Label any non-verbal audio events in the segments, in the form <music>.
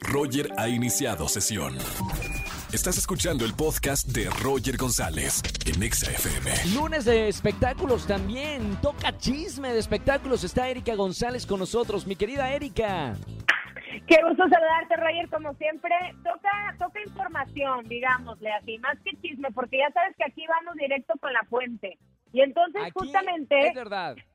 Roger ha iniciado sesión. Estás escuchando el podcast de Roger González en Exa FM. Lunes de espectáculos también. Toca chisme de espectáculos. Está Erika González con nosotros. Mi querida Erika. Qué gusto saludarte, Roger, como siempre. Toca, toca información, digámosle así, más que chisme, porque ya sabes que aquí vamos directo con la fuente. Y entonces, Aquí justamente. Es verdad. <laughs>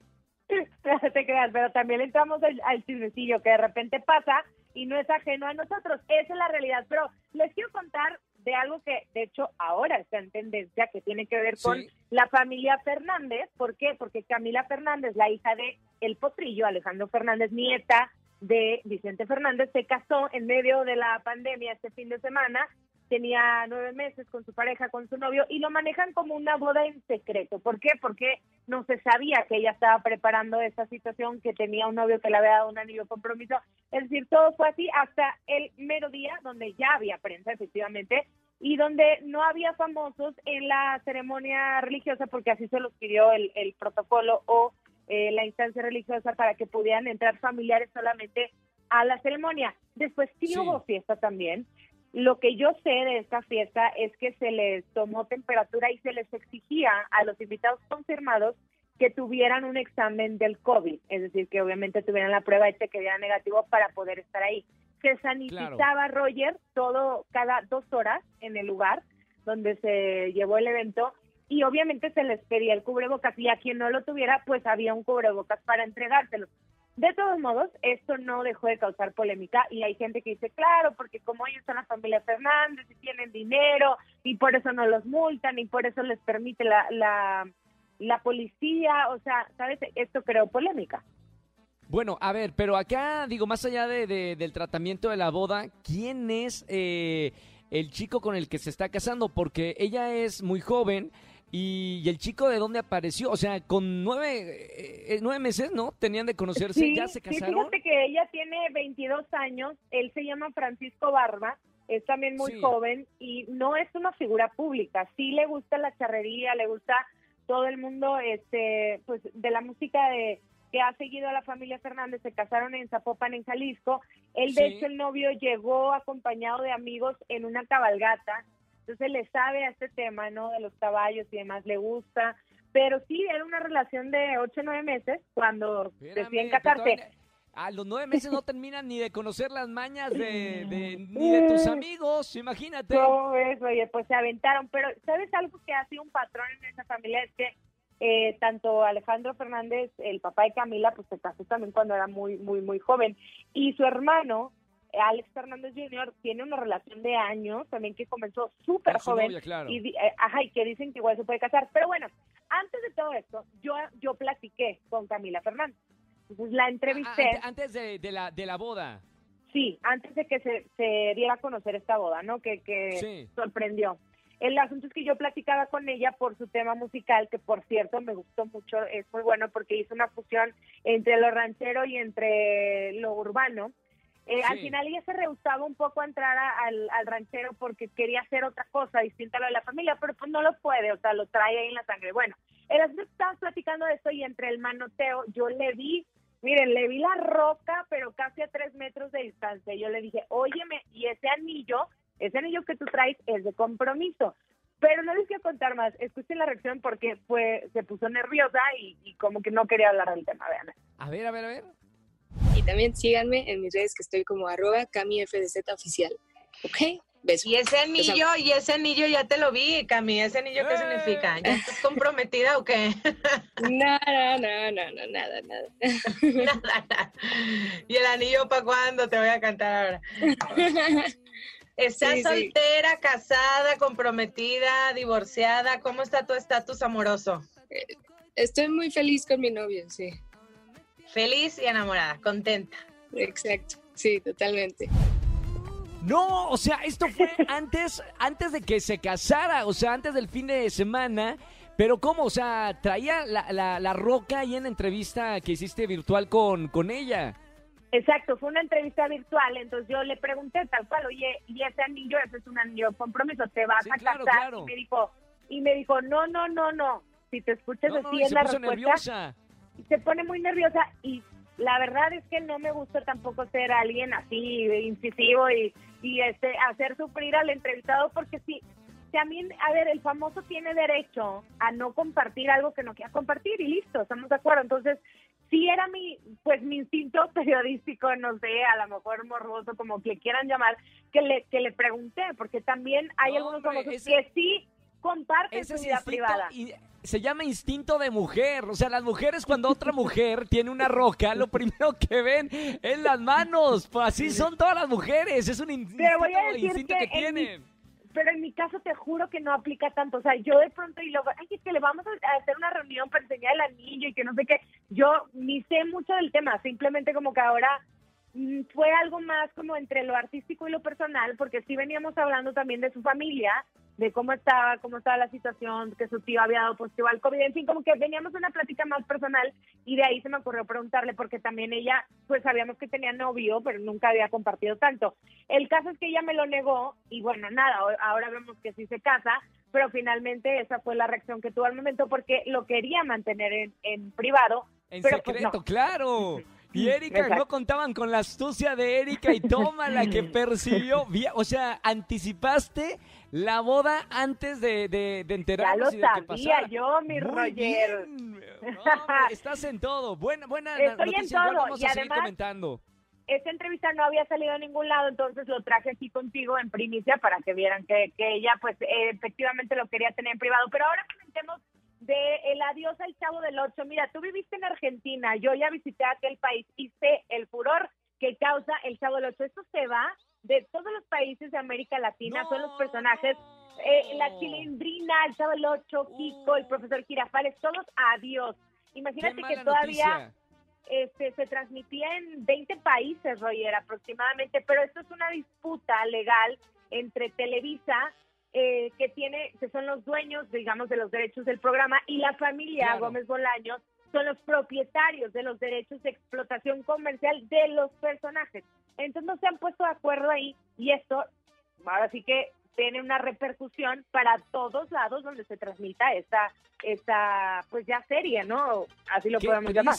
No te creas, pero también entramos al, al chismecillo que de repente pasa y no es ajeno a nosotros. Esa es la realidad. Pero les quiero contar de algo que, de hecho, ahora está en tendencia, que tiene que ver con Sí. la familia Fernández. ¿Por qué? Porque Camila Fernández, la hija de El Potrillo, Alejandro Fernández, nieta de Vicente Fernández, se casó en medio de la pandemia este fin de semana. Tenía nueve meses con su pareja, con su novio, y lo manejan como una boda en secreto. ¿Por qué? Porque no se sabía que ella estaba preparando esta situación, que tenía un novio que le había dado un anillo de compromiso. Es decir, todo fue así hasta el mero día donde ya había prensa, efectivamente, y donde no había famosos en la ceremonia religiosa, porque así se los pidió el, el protocolo o eh, la instancia religiosa para que pudieran entrar familiares solamente a la ceremonia. Después sí, Sí. hubo fiesta también. Lo que yo sé de esta fiesta es que se les tomó temperatura y se les exigía a los invitados confirmados que tuvieran un examen del COVID, es decir, que obviamente tuvieran la prueba hecha que diera negativo para poder estar ahí. Se sanitizaba Roger todo cada dos horas en el lugar donde se llevó el evento y obviamente se les pedía el cubrebocas y a quien no lo tuviera pues había un cubrebocas para entregárselo. De todos modos, esto no dejó de causar polémica y hay gente que dice, claro, porque como ellos son la familia Fernández y tienen dinero y por eso no los multan y por eso les permite la, la, la policía, o sea, ¿sabes? Esto creó polémica. Bueno, a ver, pero acá, digo, más allá de, de- del tratamiento de la boda, ¿quién es eh, el chico con el que se está casando? Porque ella es muy joven y, y el chico de dónde apareció, o sea, con nueve, eh, nueve meses, ¿no? Tenían de conocerse, Sí, ya se sí, casaron. fíjate que ella tiene 22 años, él se llama Francisco Barba, es también muy Sí. joven y no es una figura pública, sí le gusta la charrería, le gusta todo el mundo este pues de la música de que ha seguido a la familia Fernández, se casaron en Zapopan, en Jalisco. Él, de Sí. hecho, el novio llegó acompañado de amigos en una cabalgata. Entonces le sabe a este tema, ¿no? De los caballos y demás, le gusta. Pero sí, era una relación de ocho o nueve meses cuando pero casarse. A los nueve meses no <laughs> terminan ni de conocer las mañas de, de- ni de tus amigos, imagínate. ¿Cómo ves? Oye, pues se aventaron. Pero, ¿sabes algo que ha sido un patrón en esa familia? Es que eh, tanto Alejandro Fernández, el papá de Camila, pues se casó también cuando era muy, muy, muy joven. Y su hermano, Alex Fernández Jr., tiene una relación de años también que comenzó súper joven. novia, claro. Y, eh, ajá, y que dicen que igual se puede casar. Pero bueno, antes de todo esto, yo, yo platiqué con Camila Fernández. Entonces la Ah, entrevisté. ante- antes de, de la, de la boda. Sí, antes de que se, se diera a conocer esta boda, ¿no? Que, que Sí. sorprendió. El asunto es que yo platicaba con ella por su tema musical, que por cierto me gustó mucho, es muy bueno porque hizo una fusión entre lo ranchero y entre lo urbano. Eh, Al final ella se rehusaba un poco a entrar a- al, al ranchero porque quería hacer otra cosa distinta a lo de la familia, pero pues no lo puede, o sea, lo trae ahí en la sangre. Bueno, el asunto es que estábamos platicando de esto y entre el manoteo yo le vi Miren, le vi la roca, pero casi a tres metros de distancia. Yo le dije, óyeme, y ese anillo, ese anillo que tú traes es de compromiso. Pero no les quiero contar más. Escuchen la reacción porque fue, se puso nerviosa y, y como que no quería hablar del tema. Vean. A ver, a ver, a ver. También síganme en mis redes que estoy como arroba camifdz oficial. ¿Ok? Besos. Y ese anillo, y ese anillo ya te lo vi, Cami. ¿Ese anillo qué ¡Eh! significa? ¿Ya estás comprometida o qué? <laughs> No, no, no, no, no, nada, nada. <laughs> Nada. ¿Y el anillo para cuándo? Te voy a cantar ahora. <laughs> ¿Estás Sí, sí. soltera, casada, comprometida, divorciada? ¿Cómo está tu estatus amoroso? Estoy muy feliz con mi novio, sí. Feliz y enamorada, contenta. Exacto, sí, totalmente. No, o sea, esto fue <laughs> antes, antes de que se casara, o sea, antes del fin de semana. Pero ¿cómo? O sea, traía la, la, la roca ahí en la entrevista que hiciste virtual con, con ella. Exacto, fue una entrevista virtual, entonces yo le pregunté tal cual, oye, y ese anillo, ese es un anillo de compromiso, te vas Sí, a claro, casar. claro. Y me dijo, y me dijo, no, no, no, no. Si te escuchas No, así se la puso respuesta, nerviosa. Y se pone muy nerviosa y la verdad es que no me gusta tampoco ser alguien así incisivo y, y este hacer sufrir al entrevistado porque sí, también, a ver, el famoso tiene derecho a no compartir algo que no quiera compartir y listo, estamos de acuerdo. Entonces, sí era mi, pues mi instinto <laughs> periodístico, no sé, a lo mejor morboso, como que quieran llamar, que le, que le pregunté, porque también hay algunos famosos que sí comparten su vida privada. Y se llama instinto de mujer. O sea, las mujeres cuando otra mujer tiene una roca, lo primero que ven es las manos. Pues así son todas las mujeres. Es un instinto, que, tienen pero en mi caso te juro que no aplica tanto. O sea, yo de pronto y luego, ay, es que le vamos a hacer una reunión para enseñar el anillo y que no sé qué. Yo ni sé mucho del tema, simplemente como que ahora mm, fue algo más como entre lo artístico y lo personal, porque sí veníamos hablando también de su familia de cómo estaba, cómo estaba la situación, que su tío había dado positivo al COVID, en fin, como que veníamos una plática más personal y de ahí se me ocurrió preguntarle porque también ella, pues sabíamos que tenía novio, pero nunca había compartido tanto. El caso es que ella me lo negó y bueno, nada, ahora vemos que sí se casa, pero finalmente esa fue la reacción que tuvo al momento porque lo quería mantener en, privado. En pues, secreto, claro. Y Erika, no contaban con la astucia de Erika y toma la que <laughs> percibió. O sea, anticipaste la boda antes de, de, de enterarnos Ya lo sabía yo, mi Roger. <laughs> estás en todo. Buena, buena Estoy en todo. Vamos a seguir comentando. Esta entrevista no había salido a ningún lado, entonces lo traje aquí contigo en primicia para que vieran que, que ella, pues, eh, efectivamente lo quería tener en privado. Pero ahora comentemos de el adiós al Chavo del Ocho. Mira, tú viviste en Argentina, yo ya visité aquel país y sé el furor que causa el Chavo del Ocho. Esto se va de todos los países de América Latina, son los personajes, eh, la chilindrina, el Chavo del Ocho, Kiko, el profesor Girafales, todos adiós. Imagínate que todavía... Este, se transmitía en 20 países, Roger, aproximadamente, pero esto es una disputa legal entre Televisa eh, que tiene, que son los dueños, digamos, de los derechos del programa, y la familia Gómez Bolaños son los propietarios de los derechos de explotación comercial de los personajes. Entonces no se han puesto de acuerdo ahí y esto, ahora sí que tiene una repercusión para todos lados donde se transmita esta esta pues ya serie, ¿no? Así lo podemos llamar.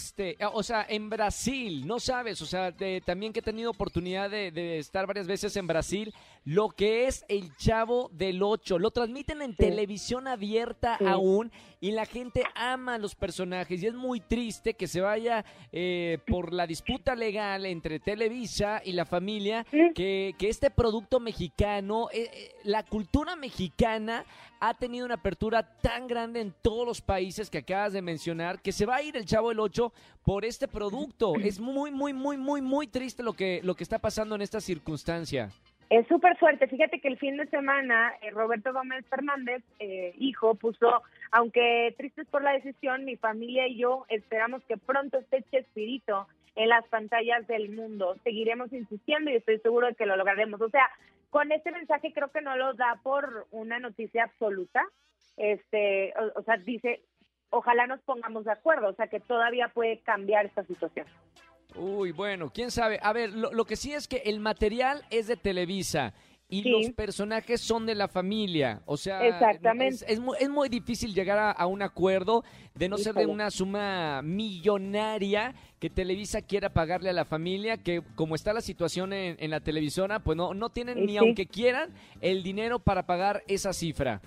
O sea, en Brasil, no sabes, o sea, también que he tenido oportunidad de, estar varias veces en Brasil, lo que es el Chavo del Ocho, lo transmiten en televisión abierta aún y la gente ama a los personajes. Y es muy triste que se vaya eh, por la disputa legal entre Televisa y la familia que, que este producto mexicano, eh, eh, la cultura mexicana ha tenido una apertura tan grande en todos los países que acabas de mencionar que se va a ir el Chavo el 8 por este producto. <clears throat> Es muy, muy, muy, muy, muy triste lo que, lo que está pasando en esta circunstancia. Es súper fuerte. Fíjate que el fin de semana eh, Roberto Gómez Fernández, eh, hijo, puso, aunque tristes por la decisión, mi familia y yo esperamos que pronto esté Chespirito en las pantallas del mundo. Seguiremos insistiendo y estoy seguro de que lo lograremos. O sea, con este mensaje creo que no lo da por una noticia absoluta. Este, o, sea, dice, ojalá nos pongamos de acuerdo, o sea, que todavía puede cambiar esta situación. Uy, bueno, quién sabe. A ver, lo, lo que sí es que el material es de Televisa y los personajes son de la familia. O sea, Es, es, muy, es muy difícil llegar a, un acuerdo de no ser de una suma millonaria que Televisa quiera pagarle a la familia, que como está la situación en, la televisora, pues no, no tienen ni aunque quieran el dinero para pagar esa cifra.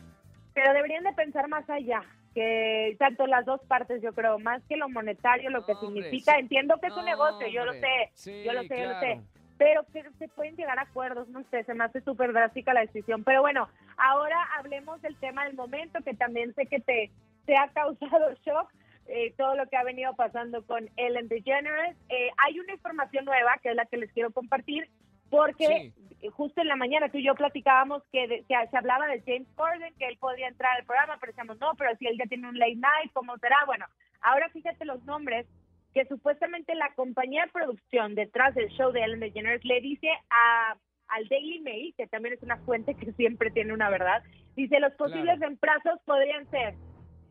Pero deberían de pensar más allá que tanto las dos partes, yo creo, más que lo monetario, lo que significa. Entiendo que es un negocio, yo lo sé, yo lo sé, yo lo sé pero que se pueden llegar a acuerdos, no sé, se me hace súper drástica la decisión. Pero bueno, ahora hablemos del tema del momento, que también sé que te, te ha causado <laughs> shock. Eh, todo lo que ha venido pasando con Ellen DeGeneres. Eh, hay una información nueva que es la que les quiero compartir, porque justo en la mañana tú y yo platicábamos que, que, se hablaba de James Corden, que él podría entrar al programa, pero decíamos, no, pero si él ya tiene un late night, ¿cómo será? Bueno, ahora fíjate los nombres que supuestamente la compañía de producción detrás del show de Ellen DeGeneres le dice a, al Daily Mail, que también es una fuente que siempre tiene una verdad, dice los posibles reemplazos podrían ser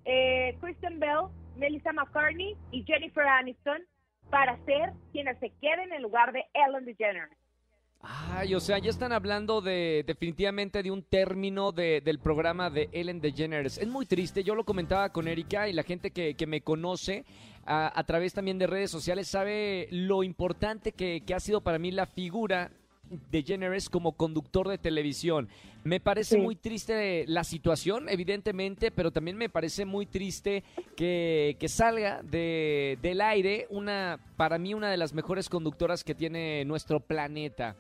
eh, Kristen Bell, Melissa McCartney y Jennifer Aniston para ser quienes se queden en lugar de Ellen DeGeneres. Ay, o sea, ya están hablando de definitivamente de un término de- del programa de Ellen DeGeneres. Es muy triste, yo lo comentaba con Erika y la gente que, que me conoce a, a través también de redes sociales sabe lo importante que, que ha sido para mí la figura de Generes como conductor de televisión. Me parece Sí. muy triste la situación, evidentemente, pero también me parece muy triste que, que salga de, del aire una, para mí, una de las mejores conductoras que tiene nuestro planeta.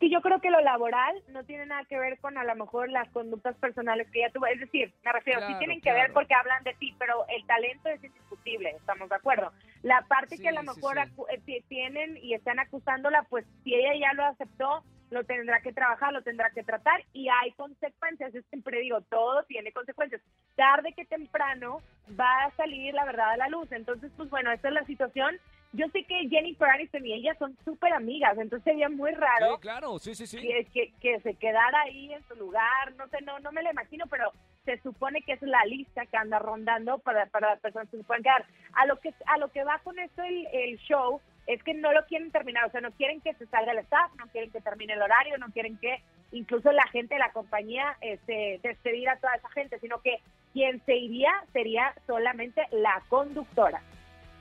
Que yo creo que lo laboral no tiene nada que ver con a lo mejor las conductas personales que ella tuvo. Es decir, me refiero, sí tienen que ver porque hablan de ti, pero el talento es indiscutible, estamos de acuerdo. La parte Sí, que a lo sí, mejor sí. acu- eh, ti- tienen y están acusándola, pues si ella ya lo aceptó, lo tendrá que trabajar, lo tendrá que tratar y hay consecuencias. Yo siempre digo, todo tiene consecuencias. Tarde que temprano va a salir la verdad a la luz. Entonces, pues bueno, esta es la situación. Yo sé que Jennifer Aniston y ella son súper amigas, entonces sería muy raro Sí, claro, sí, sí, sí. que, que, que se quedara ahí en su lugar, no sé, no no me lo imagino, pero se supone que es la lista que anda rondando para, para las personas que se pueden quedar. A lo que a lo que va con esto el, el show es que no lo quieren terminar, o sea, no quieren que se salga el staff, no quieren que termine el horario, no quieren que incluso la gente de la compañía este, despedir a toda esa gente, sino que quien se iría sería solamente la conductora.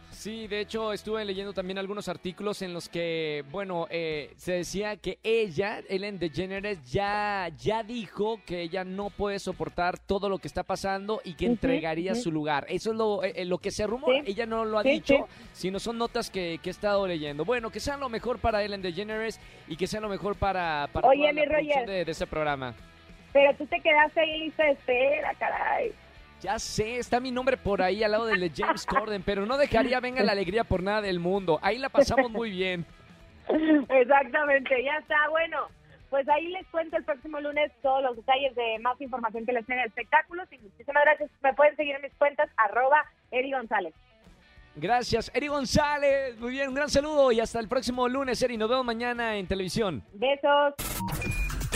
Sí, de hecho estuve leyendo también algunos artículos en los que, bueno, eh, se decía que ella, Ellen DeGeneres, ya, ya dijo que ella no puede soportar todo lo que está pasando y que entregaría su lugar. Eso es lo, eh, lo que se rumora. Sí, Ella no lo ha sí, dicho, sino son notas que, que he estado leyendo. Bueno, que sea lo mejor para Ellen DeGeneres y que sea lo mejor para, para Oye, toda la producción de, de ese programa. Pero tú te quedaste ahí lista de espera, caray. Ya sé, está mi nombre por ahí al lado del de James Corden, pero no dejaría Venga la Alegría por nada del mundo. Ahí la pasamos muy bien. Exactamente, ya está. Bueno, pues ahí les cuento el próximo lunes todos los detalles de más información que les tenga de espectáculos. Y muchísimas gracias. Me pueden seguir en mis cuentas, arroba Eri González. Gracias, Eri González. Muy bien, un gran saludo y hasta el próximo lunes, Eri. Nos vemos mañana en televisión. Besos.